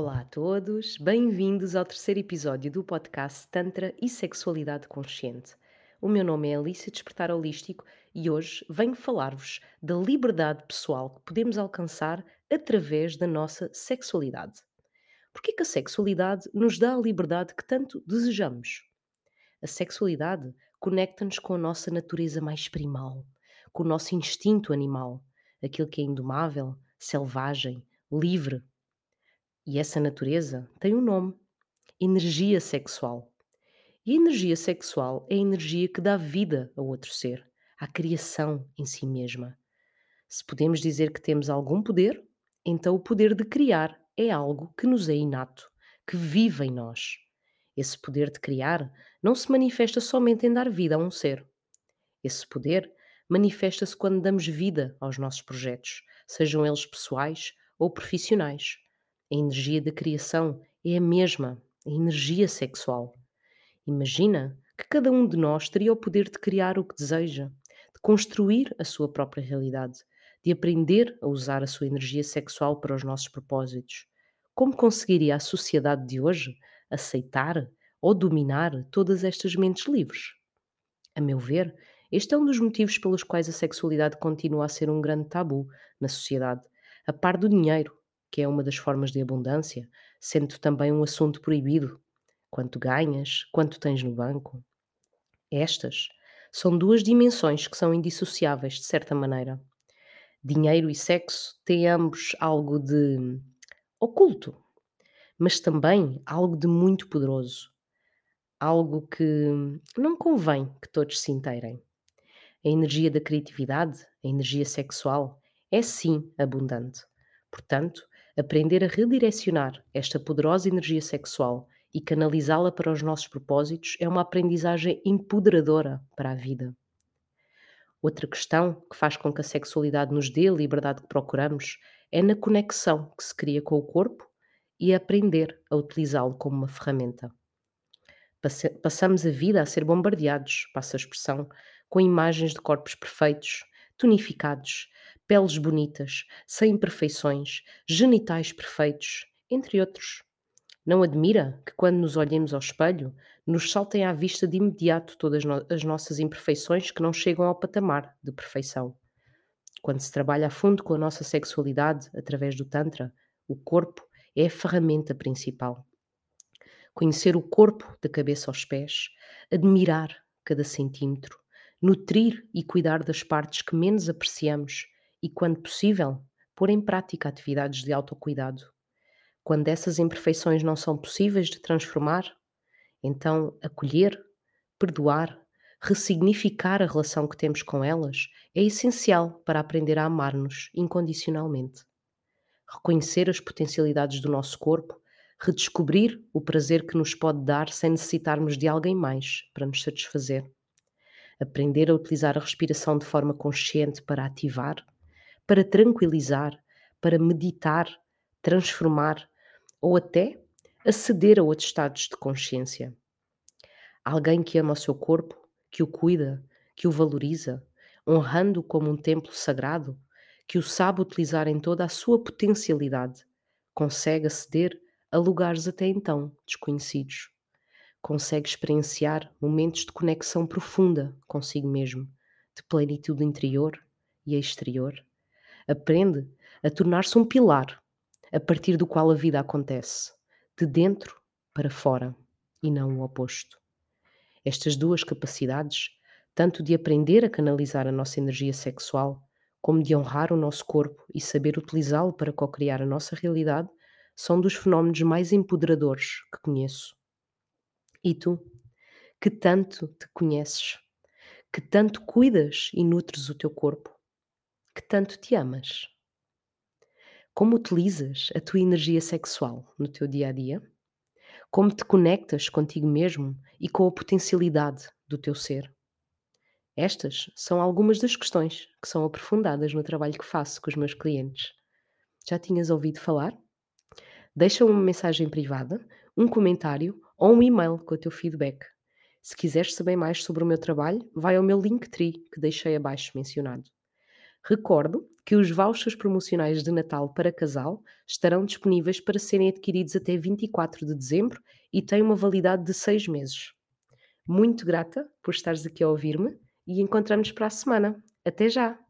Olá a todos, bem-vindos ao terceiro episódio do podcast Tantra e Sexualidade Consciente. O meu nome é Alicia Despertar Holístico e hoje venho falar-vos da liberdade pessoal que podemos alcançar através da nossa sexualidade. Porque que a sexualidade nos dá a liberdade que tanto desejamos? A sexualidade conecta-nos com a nossa natureza mais primal, com o nosso instinto animal, aquilo que é indomável, selvagem, livre e essa natureza tem um nome: energia sexual. E a energia sexual é a energia que dá vida a outro ser, à criação em si mesma. Se podemos dizer que temos algum poder, então o poder de criar é algo que nos é inato, que vive em nós. Esse poder de criar não se manifesta somente em dar vida a um ser. Esse poder manifesta-se quando damos vida aos nossos projetos, sejam eles pessoais ou profissionais. A energia da criação é a mesma, a energia sexual. Imagina que cada um de nós teria o poder de criar o que deseja, de construir a sua própria realidade, de aprender a usar a sua energia sexual para os nossos propósitos. Como conseguiria a sociedade de hoje aceitar ou dominar todas estas mentes livres? A meu ver, este é um dos motivos pelos quais a sexualidade continua a ser um grande tabu na sociedade, a par do dinheiro, que é uma das formas de abundância, sendo também um assunto proibido. Quanto ganhas, quanto tens no banco. Estas são duas dimensões que são indissociáveis, de certa maneira. Dinheiro e sexo têm ambos algo de oculto, mas também algo de muito poderoso. Algo que não convém que todos se inteirem. A energia da criatividade, a energia sexual, é sim abundante. Portanto, aprender a redirecionar esta poderosa energia sexual e canalizá-la para os nossos propósitos é uma aprendizagem empoderadora para a vida. Outra questão que faz com que a sexualidade nos dê a liberdade que procuramos é na conexão que se cria com o corpo e aprender a utilizá-lo como uma ferramenta. Passamos a vida a ser bombardeados, passa a expressão, com imagens de corpos perfeitos, tonificados, peles bonitas, sem imperfeições, genitais perfeitos, entre outros. Não admira que, quando nos olhemos ao espelho, nos saltem à vista de imediato todas as nossas imperfeições que não chegam ao patamar de perfeição. Quando se trabalha a fundo com a nossa sexualidade através do Tantra, o corpo é a ferramenta principal. Conhecer o corpo da cabeça aos pés, admirar cada centímetro, nutrir e cuidar das partes que menos apreciamos e, quando possível, pôr em prática atividades de autocuidado. Quando essas imperfeições não são possíveis de transformar, então acolher, perdoar, ressignificar a relação que temos com elas é essencial para aprender a amar-nos incondicionalmente. Reconhecer as potencialidades do nosso corpo, redescobrir o prazer que nos pode dar sem necessitarmos de alguém mais para nos satisfazer aprender a utilizar a respiração de forma consciente para ativar, para tranquilizar, para meditar, transformar ou até aceder a outros estados de consciência. Alguém que ama o seu corpo, que o cuida, que o valoriza, honrando-o como um templo sagrado, que o sabe utilizar em toda a sua potencialidade, consegue aceder a lugares até então desconhecidos consegue experienciar momentos de conexão profunda consigo mesmo, de plenitude interior e exterior. Aprende a tornar-se um pilar a partir do qual a vida acontece, de dentro para fora e não o oposto. Estas duas capacidades, tanto de aprender a canalizar a nossa energia sexual, como de honrar o nosso corpo e saber utilizá-lo para co-criar a nossa realidade, são dos fenómenos mais empoderadores que conheço. E tu, que tanto te conheces, que tanto cuidas e nutres o teu corpo, que tanto te amas? Como utilizas a tua energia sexual no teu dia a dia? Como te conectas contigo mesmo e com a potencialidade do teu ser? Estas são algumas das questões que são aprofundadas no trabalho que faço com os meus clientes. Já tinhas ouvido falar? Deixa uma mensagem privada, um comentário ou um e-mail com o teu feedback. Se quiseres saber mais sobre o meu trabalho, vai ao meu Linktree que deixei abaixo mencionado. Recordo que os vouchers promocionais de Natal para casal estarão disponíveis para serem adquiridos até 24 de dezembro e têm uma validade de 6 meses. Muito grata por estares aqui a ouvir-me e encontramos para a semana. Até já!